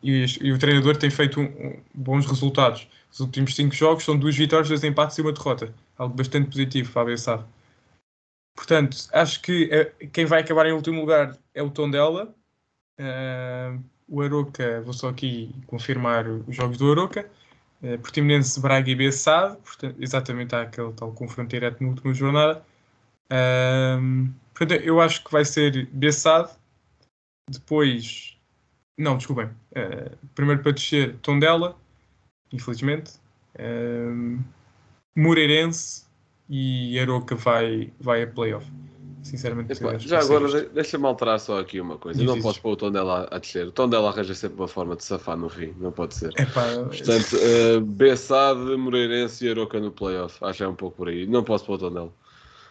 e, e, o treinador tem feito um, um, bons resultados. Os últimos cinco jogos são duas vitórias, dois empates e uma derrota. Algo bastante positivo para a Bessade. Portanto, acho que quem vai acabar em último lugar é o Tondela. Uh, o Aroca, vou só aqui confirmar os jogos do Aroca. Uh, Portimonense, Braga e Bessade, portanto, exatamente há aquele tal confronto direto na última jornada. Uh, portanto, eu acho que vai ser Bessade, depois. Não, desculpem. Uh, primeiro para descer, Tondela, infelizmente. Uh, Moreirense e Aroca vai, vai a playoff. Sinceramente, Epa, já agora deixa-me alterar só aqui uma coisa. não posso pôr o tom dela a descer. O tom dela arranja sempre uma forma de safar no fim, não pode ser. Epá, Portanto, uh, Bessade, Moreirense e Aroca no playoff. Acho que é um pouco por aí. Não posso pôr o tom dela.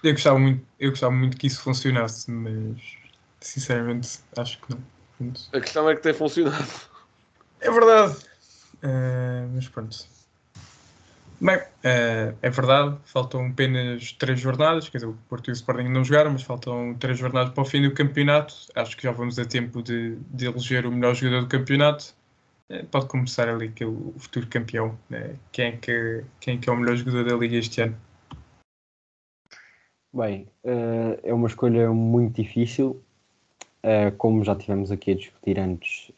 Eu gostava, muito, eu gostava muito que isso funcionasse, mas sinceramente acho que não. A questão é que tem funcionado. É verdade. Uh, mas pronto. Bem, uh, é verdade, faltam apenas três jornadas, quer dizer, o Porto e o Sporting não jogaram, mas faltam três jornadas para o fim do campeonato. Acho que já vamos a tempo de, de eleger o melhor jogador do campeonato. Uh, pode começar ali que é o futuro campeão. Né? Quem, é que, quem é que é o melhor jogador da Liga este ano? Bem, uh, é uma escolha muito difícil. Como já tivemos aqui a discutir antes,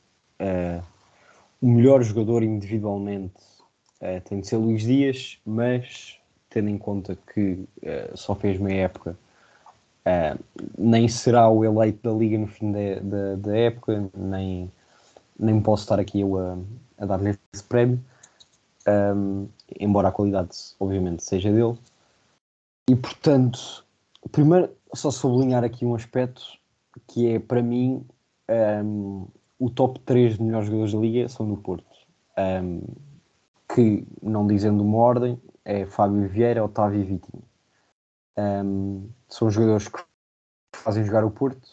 o melhor jogador individualmente Uh, tem de ser Luís Dias, mas tendo em conta que uh, só fez meia época, uh, nem será o eleito da Liga no fim da, época, nem, nem posso estar aqui eu a, a dar-lhe esse prémio, um, embora a qualidade, obviamente, seja dele. E portanto, primeiro, só sublinhar aqui um aspecto que é para mim um, o top 3 de melhores jogadores da Liga são do Porto. Um, que, não dizendo uma ordem, é Fábio Vieira, Otávio e Vitinho. Um, são jogadores que fazem jogar o Porto,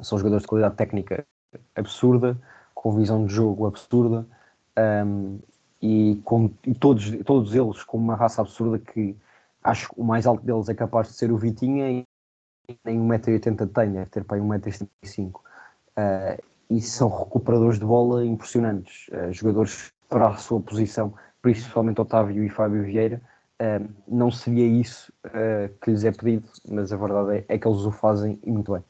são jogadores de qualidade técnica absurda, com visão de jogo absurda e, com, e todos, todos eles com uma raça absurda que acho que o mais alto deles é capaz de ser o Vitinho e nem 1,80m tem, deve ter para 1,75m. Uh, e são recuperadores de bola impressionantes, uh, jogadores para a sua posição, principalmente Otávio e Fábio Vieira. Uh, não seria isso uh, que lhes é pedido, mas a verdade é, é, que eles o fazem e muito bem.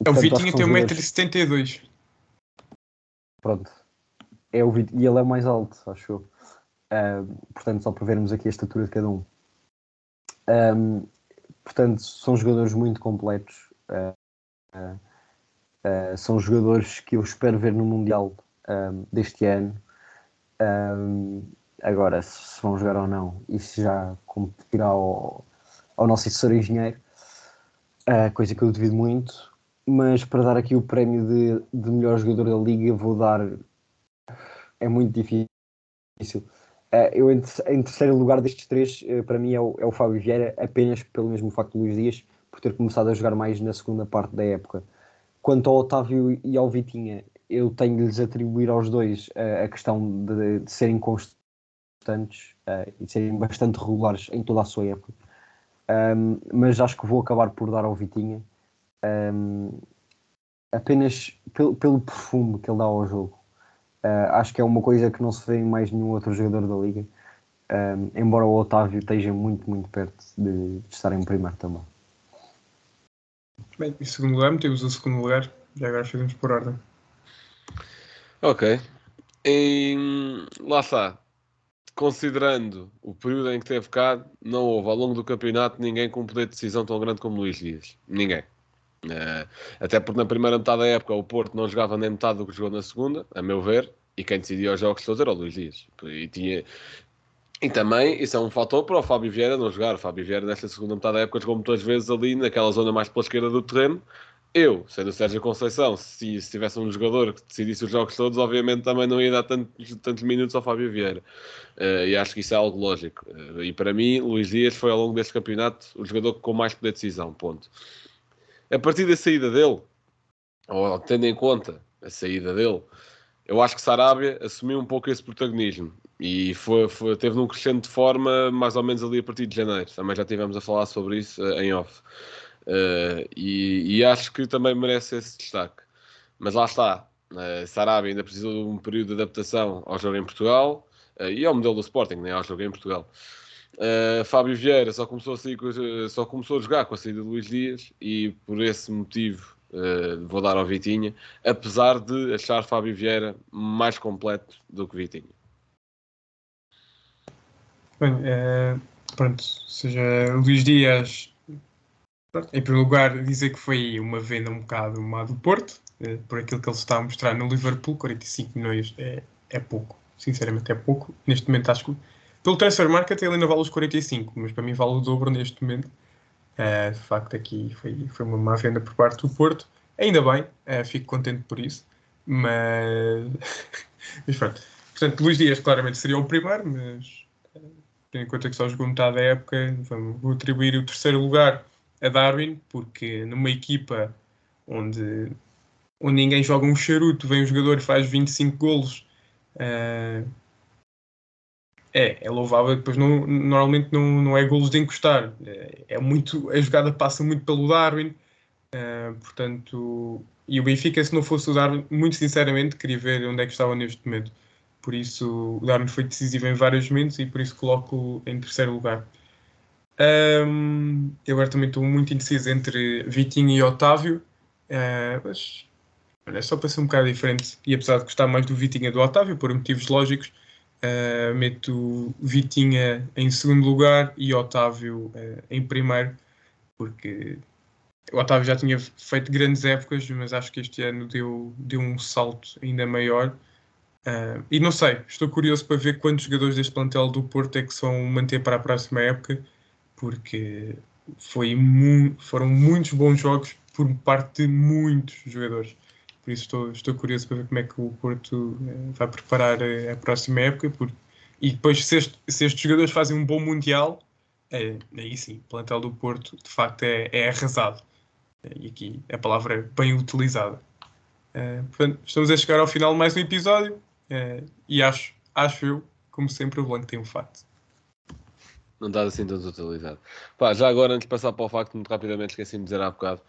E, portanto, o Vitinho tem 1,72m. Pronto. É o e ele é o mais alto, acho eu. Uh, portanto, só para vermos aqui a estatura de cada um. um portanto, são jogadores muito completos. são jogadores que eu espero ver no Mundial deste ano. Um, agora, se vão jogar ou não, isso já competirá ao, ao nosso assessor engenheiro, uh, coisa que eu duvido muito. Mas para dar aqui o prémio de, de melhor jogador da liga, vou dar. É muito difícil. Uh, eu, em, terceiro lugar destes três, uh, para mim é o, é o Fábio Vieira, apenas pelo mesmo facto de Luís Dias, por ter começado a jogar mais na segunda parte da época. Quanto ao Otávio e ao Vitinha, eu tenho de lhes atribuir aos dois uh, a questão de, de serem constantes uh, e de serem bastante regulares em toda a sua época. Um, mas acho que vou acabar por dar ao Vitinha um, apenas pelo, pelo perfume que ele dá ao jogo. Uh, acho que é uma coisa que não se vê em mais nenhum outro jogador da liga. Um, embora o Otávio esteja muito, muito perto de, de estar em primeiro também. Bem, em segundo lugar, metemos o segundo lugar, e agora fazemos por ordem. Ok. E, lá está. Considerando o período em que teve cá, não houve ao longo do campeonato ninguém com poder de decisão tão grande como Luís Dias. Ninguém. Uh, até porque na primeira metade da época o Porto não jogava nem metade do que jogou na segunda, a meu ver, e quem decidia os jogos todos era o Luís Dias. E, tinha... e também isso é um fator para o Fábio Vieira não jogar. O Fábio Vieira nesta segunda metade da época jogou muitas vezes ali naquela zona mais pela esquerda do terreno eu, sendo o Sérgio Conceição, se, se tivesse um jogador que decidisse os jogos todos, obviamente também não ia dar tantos, tantos minutos ao Fábio Vieira. Uh, e acho que isso é algo lógico. Uh, e para mim, Luís Dias foi ao longo deste campeonato o jogador com mais poder de decisão. Ponto. A partir da saída dele, ou tendo em conta a saída dele, eu acho que Sarabia assumiu um pouco esse protagonismo. E foi, foi, teve num crescente de forma mais ou menos ali a partir de janeiro. Também já tivemos a falar sobre isso uh, em off. Uh, e, e, acho que também merece esse destaque. Mas lá está. Uh, Sarabia ainda precisa de um período de adaptação ao jogo em Portugal uh, e ao modelo do Sporting, né, ao jogo em Portugal. Uh, Fábio Vieira só começou, a sair, só começou a jogar com a saída de Luís Dias e por esse motivo uh, vou dar ao Vitinha, apesar de achar Fábio Vieira mais completo do que Vitinha. Bem, é, pronto, seja Luís Dias, em primeiro lugar, dizer que foi uma venda um bocado má do Porto, é, por aquilo que ele está a mostrar no Liverpool, 45 milhões é, é pouco, sinceramente é pouco. Neste momento acho que pelo transfer market ele ainda vale os 45, mas para mim vale o dobro neste momento. Uh, de facto, aqui foi, foi uma má venda por parte do Porto. Ainda bem, uh, fico contente por isso. Mas, mas pronto. Portanto, Luís Dias claramente seria o primeiro, mas tendo em conta que só jogou metade da época, vamos atribuir o terceiro lugar a Darwin, porque numa equipa onde, onde ninguém joga um charuto, vem um jogador e faz 25 golos. Uh, é, é louvável, depois não, normalmente não, não é golos de encostar, é, é muito, a jogada passa muito pelo Darwin, uh, portanto, e o Benfica se não fosse o Darwin, muito sinceramente queria ver onde é que estava neste momento, por isso o Darwin foi decisivo em vários momentos e por isso coloco em terceiro lugar. Um, eu agora também estou muito indeciso entre Vitinho e Otávio, uh, mas é só para ser um bocado diferente, e apesar de gostar mais do Vitinho do Otávio, por motivos lógicos, Uh, meto Vitinha em segundo lugar e Otávio uh, em primeiro, porque o Otávio já tinha feito grandes épocas, mas acho que este ano deu, deu um salto ainda maior. Uh, e não sei, estou curioso para ver quantos jogadores deste plantel do Porto é que se vão manter para a próxima época, porque foi mu foram muitos bons jogos por parte de muitos jogadores. Por isso estou, estou curioso para ver como é que o Porto eh, vai preparar a, a próxima época. E depois, se, este, se, estes jogadores fazem um bom Mundial, é, aí sim, o plantel do Porto de facto é, é arrasado. E aqui a palavra é bem utilizada. Portanto, estamos a chegar ao final de mais um episódio e acho, acho eu, como sempre, o Blanco tem um facto. Não está assim tão utilizado. Pá, já agora, antes de passar para o facto, muito rapidamente esqueci de dizer há bocado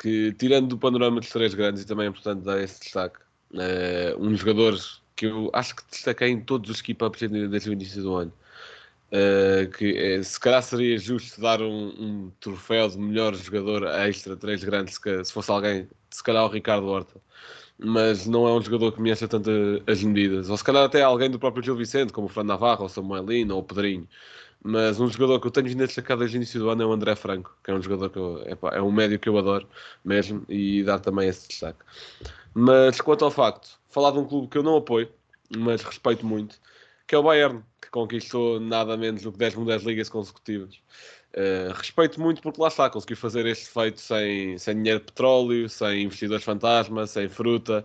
que, tirando do panorama dos três grandes, e também é importante dar esse destaque, uh, um jogador que eu acho que destaquei em todos os keep-ups desde o início do ano. Uh, que é, se calhar seria justo dar um, um, troféu de melhor jogador extra, três grandes, se, se fosse alguém, se calhar o Ricardo Horta, mas não é um jogador que me acha tanto as medidas, ou se calhar até alguém do próprio Gil Vicente, como o Fran Navarro, ou Samuelino, ou o Pedrinho. Mas um jogador que eu tenho a destacar desde o início do ano é o André Franco, que é um jogador que eu, epá, é um médio que eu adoro mesmo e dar também esse destaque. Mas quanto ao facto, falar de um clube que eu não apoio, mas respeito muito, que é o Bayern, que conquistou nada menos do que 10 mundiais ligas consecutivas. Uh, respeito muito porque lá está, consegui fazer este feito sem, sem dinheiro de petróleo, sem investidores fantasma, sem fruta,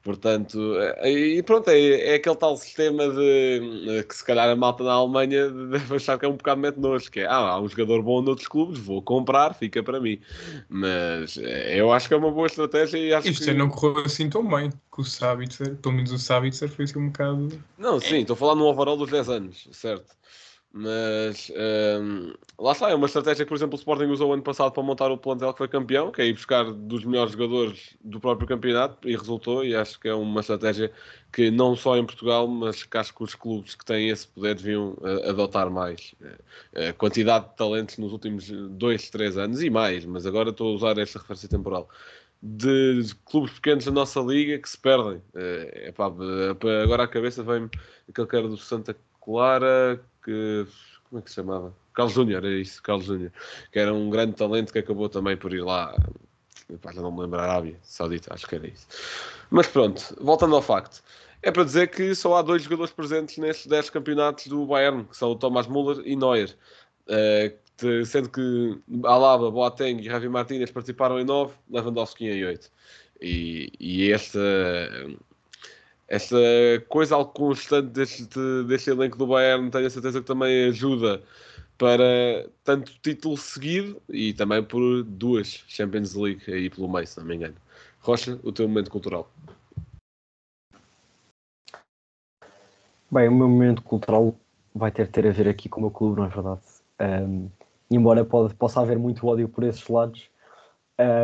portanto, uh, e pronto, é, é, aquele tal sistema de uh, que se calhar a malta na Alemanha deve achar que é um bocado mete nojo, que é, ah, há um jogador bom noutros clubes, vou comprar, fica para mim. Mas eu acho que é uma boa estratégia e acho Isto que... não correu assim tão bem, que o Sabitzer, pelo menos o Sabitzer foi assim um bocado... Não, sim, estou a falar no overall dos 10 anos, certo. Mas um, lá está, é uma estratégia que, por exemplo, o Sporting usou ano passado para montar o plantel que foi campeão, que é ir buscar dos melhores jogadores do próprio campeonato e resultou. E acho que é uma estratégia que não só em Portugal, mas que acho que os clubes que têm esse poder deviam uh, adotar mais. Uh, quantidade de talentos nos últimos dois, três anos e mais, mas agora estou a usar esta referência temporal. De, de clubes pequenos da nossa liga que se perdem. Uh, epá, agora à cabeça vem-me aquele cara do Santa Clara que. Como é que se chamava? Carlos Júnior, é isso, Carlos Júnior, que era um grande talento que acabou também por ir lá. Já não me lembro, Arábia Saudita, acho que era isso. Mas pronto, voltando ao facto. É para dizer que só há dois jogadores presentes nestes 10 campeonatos do Bayern, que são o Thomas Müller e Neuer. Uh, sendo que Alaba, Boateng e Javi Martínez participaram em 9, Lewandowski em 8. E, e esta, essa coisa algo constante deste, deste elenco do Bayern, tenho a certeza que também ajuda para tanto título seguido e também por duas Champions League aí pelo meio, se não me engano. Rocha, o teu momento cultural. Bem, o meu momento cultural vai ter, ter a ver aqui com o meu clube, não é verdade? Um, embora pode, possa haver muito ódio por esses lados,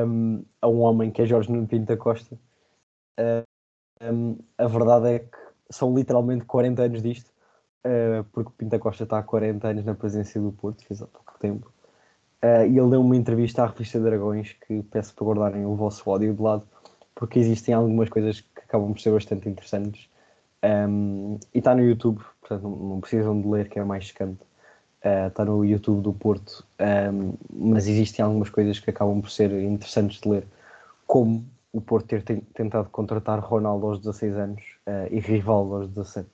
um, a um homem que é Jorge Nuno Pinto da Costa, um, a verdade é que são literalmente 40 anos disto, uh, porque Pinto da Costa está há 40 anos na presença do Porto, fez há pouco tempo. Uh, e ele deu uma entrevista à revista Dragões que peço para guardarem o vosso ódio de lado, porque existem algumas coisas que acabam por ser bastante interessantes. Um, e está no YouTube, portanto não, não, precisam de ler, que é mais secante. Está no YouTube do Porto, um, mas existem algumas coisas que acabam por ser interessantes de ler, como o Porto ter tentado contratar Ronaldo aos 16 anos uh, e Rivaldo aos 17.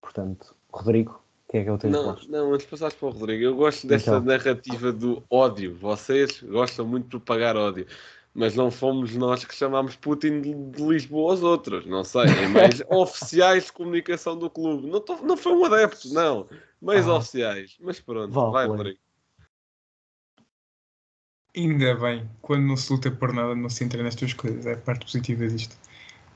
Portanto, Rodrigo, quem é que é o teu Não, não, antes passaste para o Rodrigo, eu gosto desta então. narrativa do ódio. Vocês gostam muito de propagar ódio mas não fomos nós que chamámos Putin de, de Lisboa aos outros, não sei, em meios oficiais de comunicação do clube. Não, tô, não foi um adepto, não, meios ah. oficiais. Mas pronto, Val, vai, Rodrigo. Ainda bem, quando não se luta por nada, não se entra nestas coisas, é a parte positiva disto.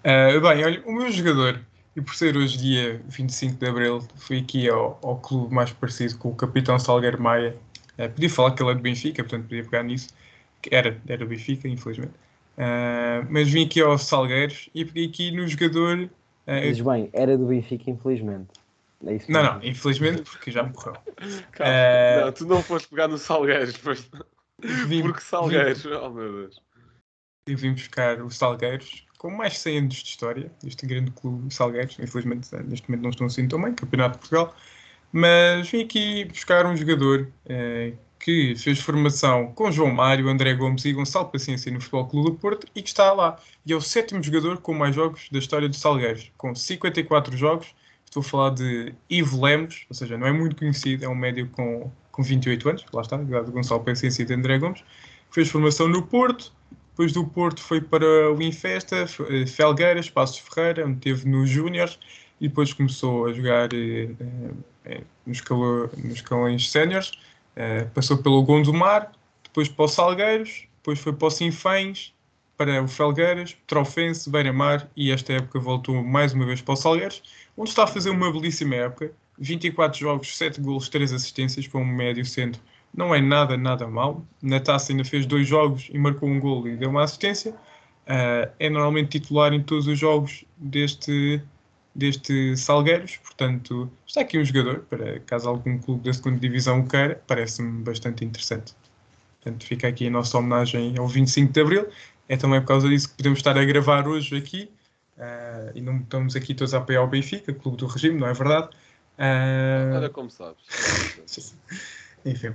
Uh, bem, olha, o meu jogador, e por ser hoje dia 25 de Abril, fui aqui ao, ao clube mais parecido com o capitão Salgueiro Maia. Uh, podia falar que ele é de Benfica, portanto podia pegar nisso que era, era o Benfica, infelizmente. Uh, mas vim aqui aos Salgueiros e peguei aqui no jogador. Uh, Diz bem, era do Benfica, infelizmente. É não, não, infelizmente porque já morreu. Calma, uh, não, tu não foste pegar no Salgueiros, mas... vim, porque Salgueiros, vim, oh meu Deus. Eu vim buscar os Salgueiros com mais de 100 anos de história, este grande clube Salgueiros. Infelizmente, neste momento não estão assim tão bem, Campeonato de Portugal. Mas vim aqui buscar um jogador uh, que fez formação com João Mário, André Gomes e Gonçalo Paciência no Futebol Clube do Porto e que está lá. E é o sétimo jogador com mais jogos da história do Salgueiros, com 54 jogos. Estou a falar de Ivo Lemos, ou seja, não é muito conhecido, é um médio com, com 28 anos, lá está, ligado Gonçalo Paciência e de André Gomes. Fez formação no Porto, depois do Porto foi para o Infesta, eh, Felgueiras, Passos Ferreira, teve nos Júniors e depois começou a jogar eh, eh, nos, nos escalões séniores Uh, passou pelo Gondomar, depois para o Salgueiros, depois foi para o Sinfães, para o Felgueiras, Trofense, Beira-Mar e esta época voltou mais uma vez para o Salgueiros, onde está a fazer uma belíssima época. 24 jogos, 7 golos, 3 assistências para um médio centro. Não é nada, nada mal. Na taça ainda fez dois jogos e marcou um golo e deu uma assistência. Uh, é normalmente titular em todos os jogos deste, deste Salgueiros, portanto, está aqui um jogador, para caso algum clube da segunda divisão o queira, parece-me bastante interessante. Portanto, fica aqui a nossa homenagem ao 25 de Abril. É também por causa disso que podemos estar a gravar hoje aqui, uh, e não estamos aqui todos a apoiar o Benfica, clube do regime, não é verdade? Uh... Olha como sabes. Enfim.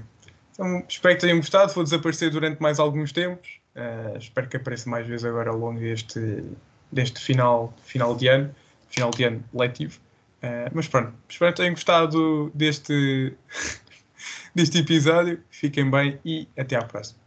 Então, espero que tenham gostado. Vou desaparecer durante mais alguns tempos. Uh, espero que apareça mais vezes agora ao longo deste, deste final, final de ano final de ano letivo. Uh, mas pronto, espero que tenham gostado deste, deste episódio. Fiquem bem e até à próxima.